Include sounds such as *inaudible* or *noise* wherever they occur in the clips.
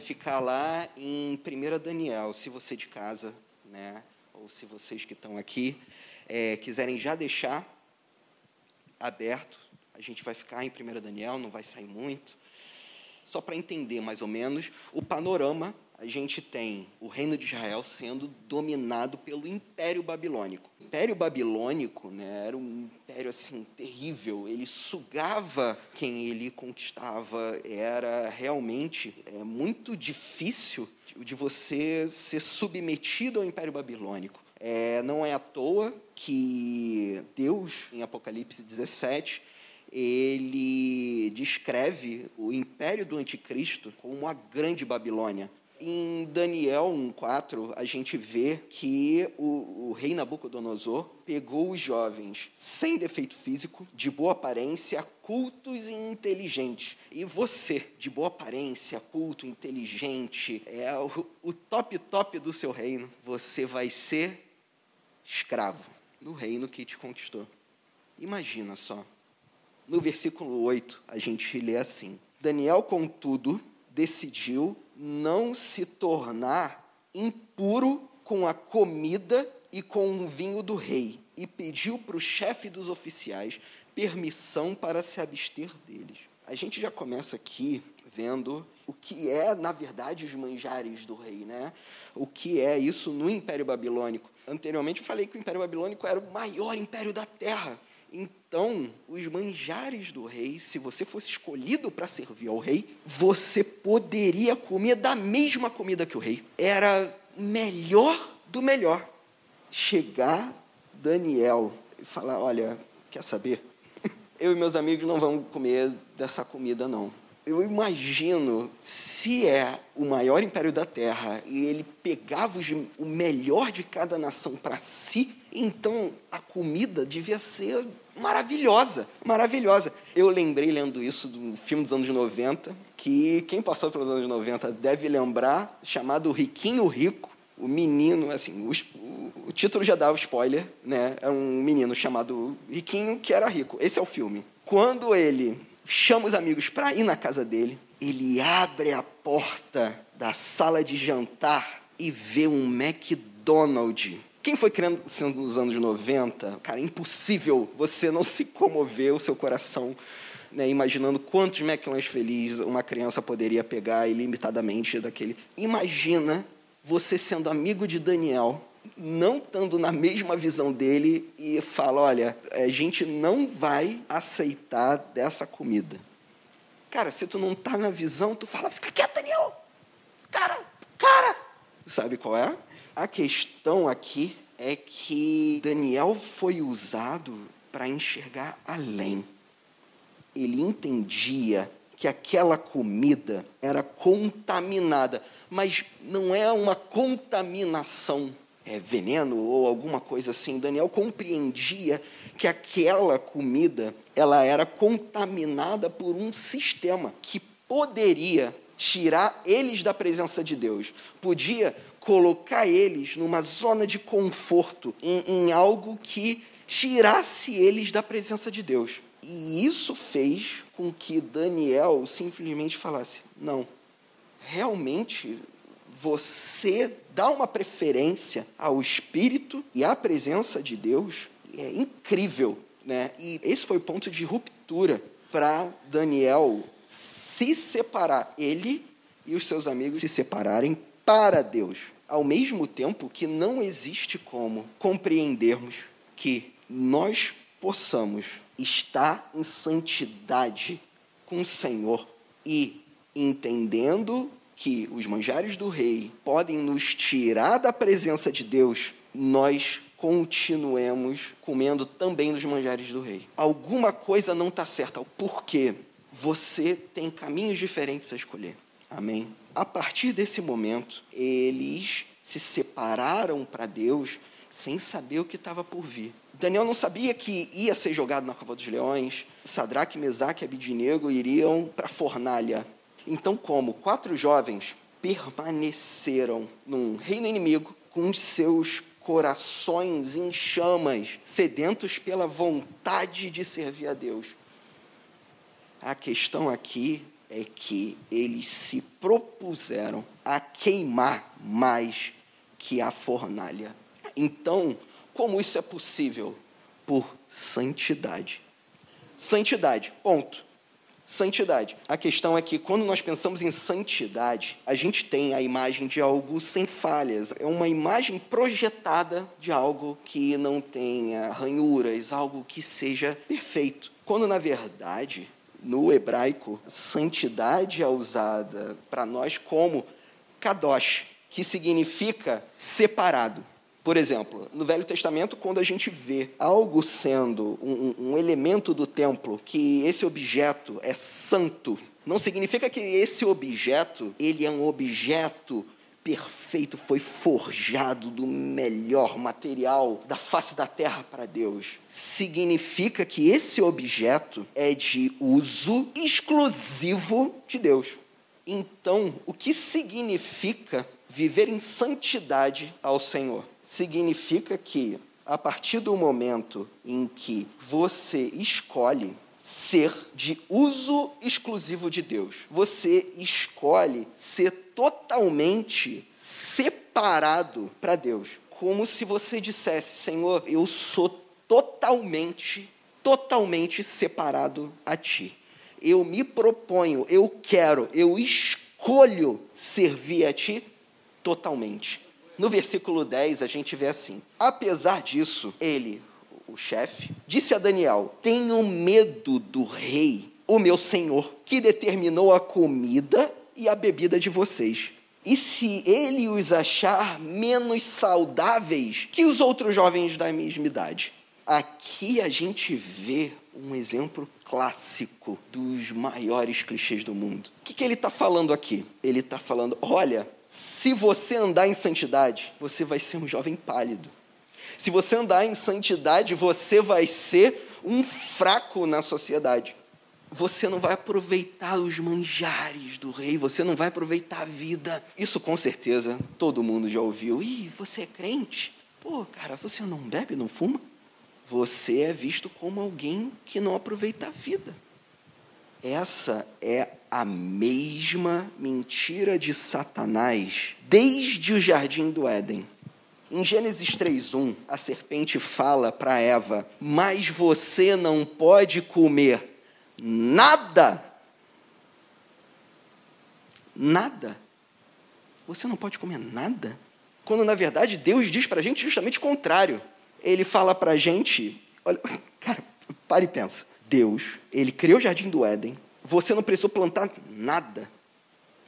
vai ficar lá em 1 Daniel, se você de casa, né, ou se vocês que estão aqui, é, quiserem já deixar aberto, a gente vai ficar em 1 Daniel, não vai sair muito. Só para entender mais ou menos o panorama, a gente tem o reino de Israel sendo dominado pelo Império Babilônico. Império Babilônico né, era um império assim terrível. Ele sugava quem ele conquistava. Era realmente é, muito difícil de você ser submetido ao Império Babilônico. É, não é à toa que Deus, em Apocalipse 17, ele descreve o império do anticristo como a grande Babilônia. Em Daniel 1,4, a gente vê que o, o, rei Nabucodonosor pegou os jovens sem defeito físico, de boa aparência, cultos e inteligentes. E você, de boa aparência, culto, inteligente, é o, o top top do seu reino, você vai ser escravo no reino que te conquistou. Imagina só. No versículo 8, a gente lê assim: Daniel, contudo, decidiu não se tornar impuro com a comida e com o vinho do rei, e pediu para o chefe dos oficiais permissão para se abster deles. A gente já começa aqui vendo o que é, na verdade, os manjares do rei, né? O que é isso no Império Babilônico. Anteriormente falei que o Império Babilônico era o maior império da Terra. Então, os manjares do rei, se você fosse escolhido para servir ao rei, você poderia comer da mesma comida que o rei. Era melhor do melhor. Chegar Daniel e falar: Olha, quer saber? *laughs* Eu e meus amigos não vamos comer dessa comida, não eu imagino se é o maior império da Terra e ele pegava o melhor de cada nação para si, então a comida devia ser maravilhosa, maravilhosa. Eu lembrei lendo isso do filme dos anos 90, que quem passou pelos anos 90 deve lembrar, chamado Riquinho Rico, o menino, assim, o, título já dava spoiler, né? É um menino chamado Riquinho que era rico. Esse é o filme. Quando ele chama os amigos para ir na casa dele. Ele abre a porta da sala de jantar e vê um McDonald's. Quem foi criando nos anos 90, cara, impossível você não se comover o seu coração, né, imaginando quantos McDonald's felizes uma criança poderia pegar ilimitadamente daquele. Imagina você sendo amigo de Daniel não estando na mesma visão dele e fala: olha, a gente não vai aceitar dessa comida. Cara, se tu não está na visão, tu fala: fica quieto, Daniel. Cara, cara. Sabe qual é? A questão aqui é que Daniel foi usado para enxergar além. Ele entendia que aquela comida era contaminada, mas não é uma contaminação é, veneno ou alguma coisa assim, Daniel compreendia que aquela comida ela era contaminada por um sistema que poderia tirar eles da presença de Deus, podia colocar eles numa zona de conforto, em, em algo que tirasse eles da presença de Deus. E isso fez com que Daniel simplesmente falasse: não, realmente você dá uma preferência ao Espírito e à presença de Deus, é incrível. Né? E esse foi o ponto de ruptura para Daniel se separar, ele e os seus amigos se separarem para Deus. Ao mesmo tempo que não existe como compreendermos que nós possamos estar em santidade com o Senhor e entendendo que os manjares do rei podem nos tirar da presença de Deus, nós continuemos comendo também dos manjares do rei. Alguma coisa não está certa. Por quê? Você tem caminhos diferentes a escolher. Amém? A partir desse momento, eles se separaram para Deus sem saber o que estava por vir. Daniel não sabia que ia ser jogado na cova dos leões. Sadraque, Mesaque e Abidinego iriam para a fornalha então, como quatro jovens permaneceram num reino inimigo com seus corações em chamas, sedentos pela vontade de servir a Deus. A questão aqui é que eles se propuseram a queimar mais que a fornalha. Então, como isso é possível? Por santidade. Santidade, ponto. Santidade. A questão é que quando nós pensamos em santidade, a gente tem a imagem de algo sem falhas. É uma imagem projetada de algo que não tenha ranhuras, algo que seja perfeito. Quando na verdade, no hebraico, santidade é usada para nós como kadosh, que significa separado. Por exemplo, no Velho Testamento, quando a gente vê algo sendo um, um, elemento do templo, que esse objeto é santo, não significa que esse objeto ele é um objeto perfeito, foi forjado do melhor material da face da terra para Deus. Significa que esse objeto é de uso exclusivo de Deus. Então, o que significa viver em santidade ao Senhor? Significa que, a partir do momento em que você escolhe ser de uso exclusivo de Deus, você escolhe ser totalmente separado para Deus. Como se você dissesse: Senhor, eu sou totalmente, totalmente separado a Ti. Eu me proponho, eu quero, eu escolho servir a Ti totalmente. No versículo 10, a gente vê assim: Apesar disso, ele, o chefe, disse a Daniel: Tenho medo do rei, o meu senhor, que determinou a comida e a bebida de vocês. E se ele os achar menos saudáveis que os outros jovens da mesma idade? Aqui a gente vê um exemplo clássico dos maiores clichês do mundo. O que, que ele está falando aqui? Ele está falando: olha, se você andar em santidade, você vai ser um jovem pálido. Se você andar em santidade, você vai ser um fraco na sociedade. Você não vai aproveitar os manjares do rei, você não vai aproveitar a vida. Isso com certeza todo mundo já ouviu. Ih, você é crente? Pô, cara, você não bebe, não fuma? Você é visto como alguém que não aproveita a vida. Essa é a mesma mentira de Satanás desde o jardim do Éden. Em Gênesis 3:1, a serpente fala para Eva: "Mas você não pode comer nada. Nada. Você não pode comer nada?" Quando na verdade Deus diz para a gente justamente o contrário. Ele fala para a gente, olha, *laughs* cara, pare e pensa. Deus, ele criou o jardim do Éden. Você não precisou plantar nada.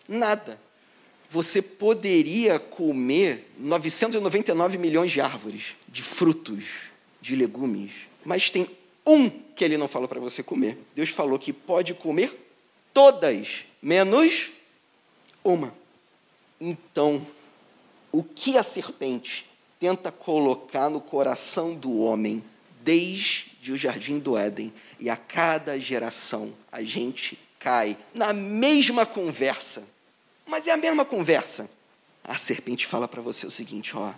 Nada. Você poderia comer 999 milhões de árvores, de frutos, de legumes. Mas tem um que ele não falou para você comer. Deus falou que pode comer todas, menos uma. Então, o que a serpente tenta colocar no coração do homem desde o jardim do Éden e a cada geração a gente cai na mesma conversa. Mas é a mesma conversa. A serpente fala para você o seguinte, ó,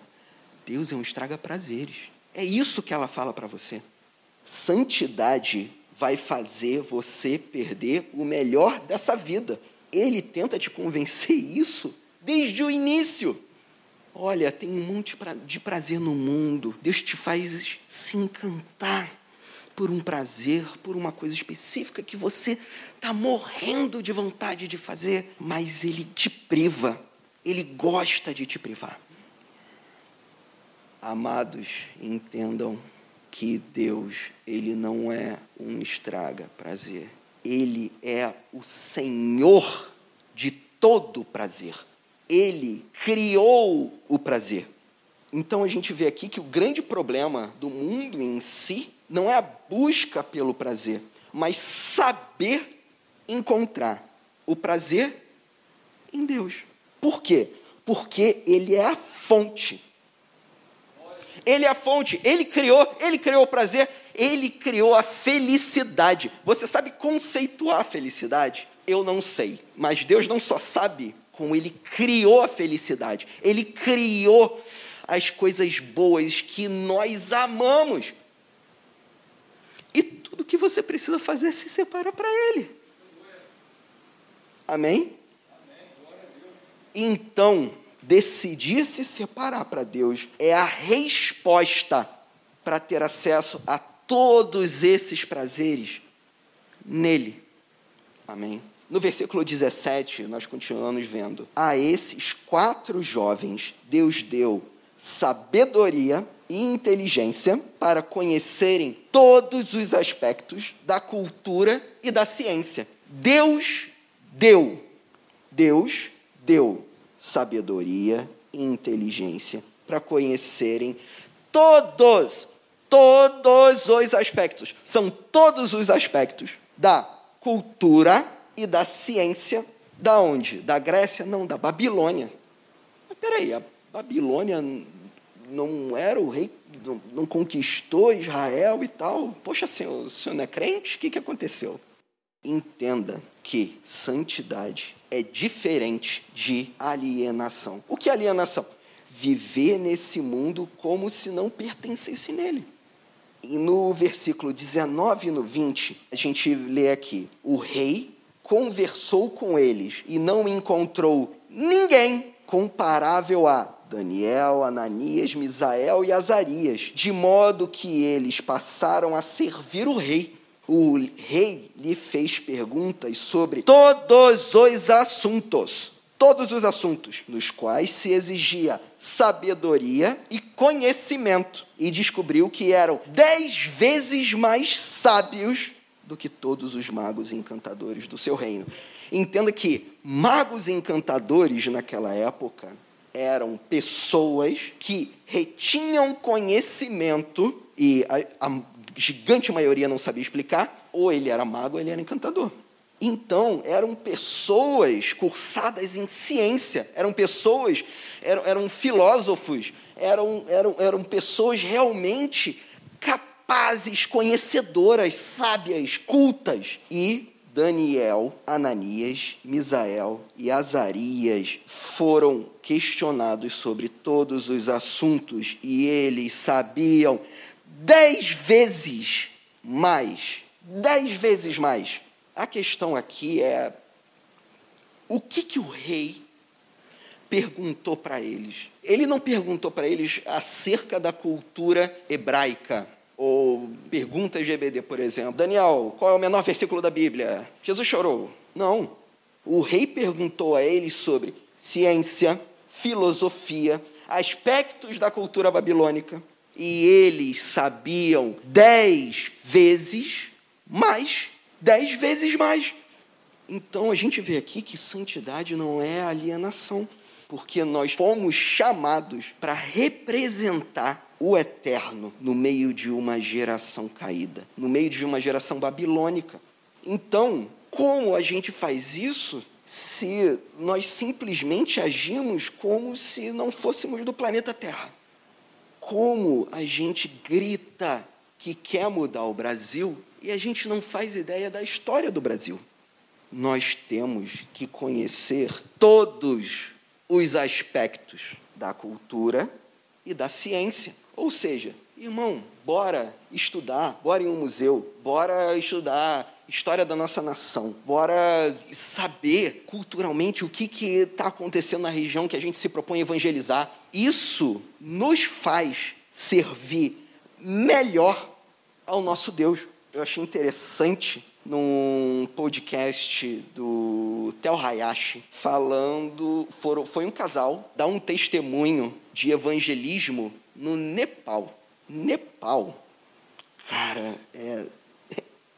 Deus é um estraga prazeres. É isso que ela fala para você. Santidade vai fazer você perder o melhor dessa vida. Ele tenta te convencer isso desde o início. Olha, tem um monte de prazer no mundo. Deus te faz se encantar por um prazer, por uma coisa específica que você está morrendo de vontade de fazer, mas Ele te priva. Ele gosta de te privar. Amados, entendam que Deus, Ele não é um estraga prazer. Ele é o Senhor de todo prazer. Ele criou o prazer. Então a gente vê aqui que o grande problema do mundo em si não é a busca pelo prazer, mas saber encontrar o prazer em Deus. Por quê? Porque Ele é a fonte. Ele é a fonte, Ele criou, Ele criou o prazer, Ele criou a felicidade. Você sabe conceituar a felicidade? Eu não sei, mas Deus não só sabe como Ele criou a felicidade, Ele criou as coisas boas que nós amamos. E tudo que você precisa fazer é se separar para Ele. Amém? Então, decidir se separar para Deus é a resposta para ter acesso a todos esses prazeres nele. Amém? No versículo 17, nós continuamos vendo: A esses quatro jovens, Deus deu sabedoria e inteligência para conhecerem todos os aspectos da cultura e da ciência. Deus deu, Deus deu sabedoria e inteligência para conhecerem todos, todos os aspectos. São todos os aspectos da cultura e da ciência. Da onde? Da Grécia? Não, da Babilônia. Mas peraí, a Babilônia não era o rei, não, conquistou Israel e tal? Poxa, senhor, o senhor não é crente? O que, que aconteceu? Entenda que santidade é diferente de alienação. O que é alienação? Viver nesse mundo como se não pertencesse nele. E no versículo 19 e no 20, a gente lê aqui: O rei conversou com eles e não encontrou ninguém comparável a Daniel, Ananias, Misael e Azarias, de modo que eles passaram a servir o rei. O rei lhe fez perguntas sobre todos os assuntos, todos os assuntos nos quais se exigia sabedoria e conhecimento, e descobriu que eram dez vezes mais sábios do que todos os magos e encantadores do seu reino. Entenda que magos e encantadores naquela época eram pessoas que retinham conhecimento e a, a gigante maioria não sabia explicar, ou ele era mago ou ele era encantador. Então, eram pessoas cursadas em ciência, eram pessoas, eram, eram filósofos, eram, eram, eram pessoas realmente capazes, conhecedoras, sábias, cultas. E Daniel, Ananias, Misael e Azarias foram questionados sobre todos os assuntos e eles sabiam dez vezes mais. Dez vezes mais. A questão aqui é o que, que o rei perguntou para eles? Ele não perguntou para eles acerca da cultura hebraica ou perguntas GBD, por exemplo. Daniel, qual é o menor versículo da Bíblia? Jesus chorou. Não. O rei perguntou a eles sobre ciência, filosofia, aspectos da cultura babilônica. E eles sabiam dez vezes mais. Dez vezes mais. Então a gente vê aqui que santidade não é alienação, porque nós fomos chamados para representar o eterno no meio de uma geração caída, no meio de uma geração babilônica. Então, como a gente faz isso se nós simplesmente agimos como se não fôssemos do planeta Terra? Como a gente grita que quer mudar o Brasil e a gente não faz ideia da história do Brasil? Nós temos que conhecer todos os aspectos da cultura e da ciência ou seja, irmão, bora estudar, bora em um museu, bora estudar história da nossa nação, bora saber culturalmente o que está acontecendo na região que a gente se propõe a evangelizar. Isso nos faz servir melhor ao nosso Deus. Eu achei interessante num podcast do Tel Hayashi, falando, foi um casal, dá um testemunho de evangelismo no Nepal. Nepal, cara, é,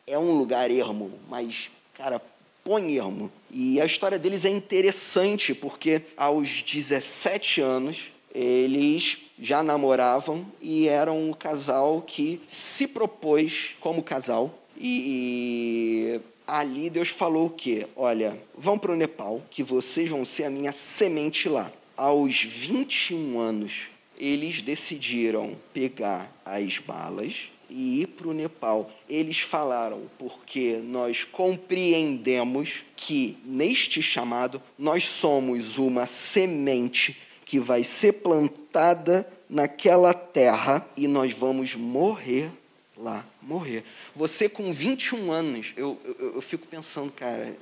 é um lugar ermo, mas, cara, põe ermo. E a história deles é interessante, porque aos 17 anos, eles já namoravam e eram um casal que se propôs como casal. E, ali Deus falou o quê? Olha, vão para o Nepal, que vocês vão ser a minha semente lá. Aos 21 anos, eles decidiram pegar as balas e ir para o Nepal. Eles falaram porque nós compreendemos que neste chamado nós somos uma semente que vai ser plantada naquela terra e nós vamos morrer lá, morrer. Você com 21 anos, eu, eu, eu fico pensando, cara,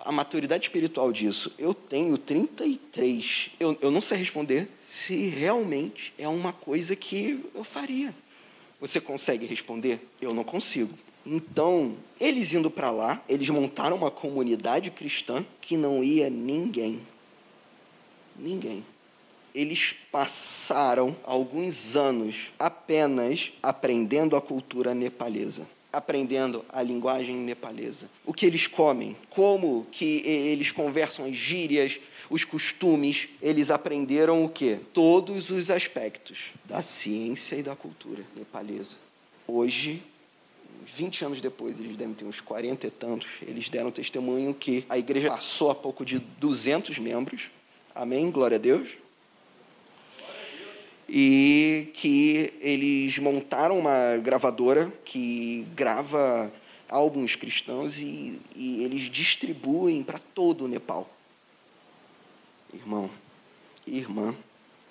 a maturidade espiritual disso. Eu tenho 33. Eu, eu não sei responder se realmente é uma coisa que eu faria. Você consegue responder? Eu não consigo. Então, eles indo para lá, eles montaram uma comunidade cristã que não ia ninguém. Ninguém. Eles passaram alguns anos apenas aprendendo a cultura nepalesa aprendendo a linguagem nepalesa. O que eles comem, como que eles conversam as gírias, os costumes, eles aprenderam o quê? Todos os aspectos da ciência e da cultura nepalesa. Hoje, 20 anos depois, eles devem ter uns 40 e tantos, eles deram testemunho que a igreja passou a pouco de 200 membros. Amém? Glória a Deus e que eles montaram uma gravadora que grava álbuns cristãos e, e eles distribuem para todo o Nepal. Irmão, irmã,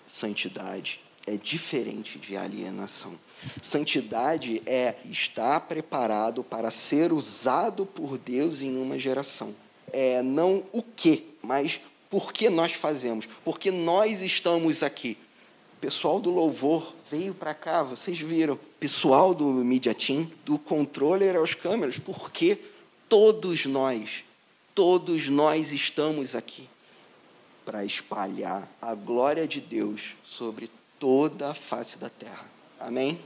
santidade é diferente de alienação. Santidade é estar preparado para ser usado por Deus em uma geração. É não o que, mas por que nós fazemos, porque nós estamos aqui pessoal do louvor veio para cá, vocês viram. Pessoal do Media Team, do controller aos câmeras, porque todos nós, todos nós estamos aqui para espalhar a glória de Deus sobre toda a face da terra. Amém?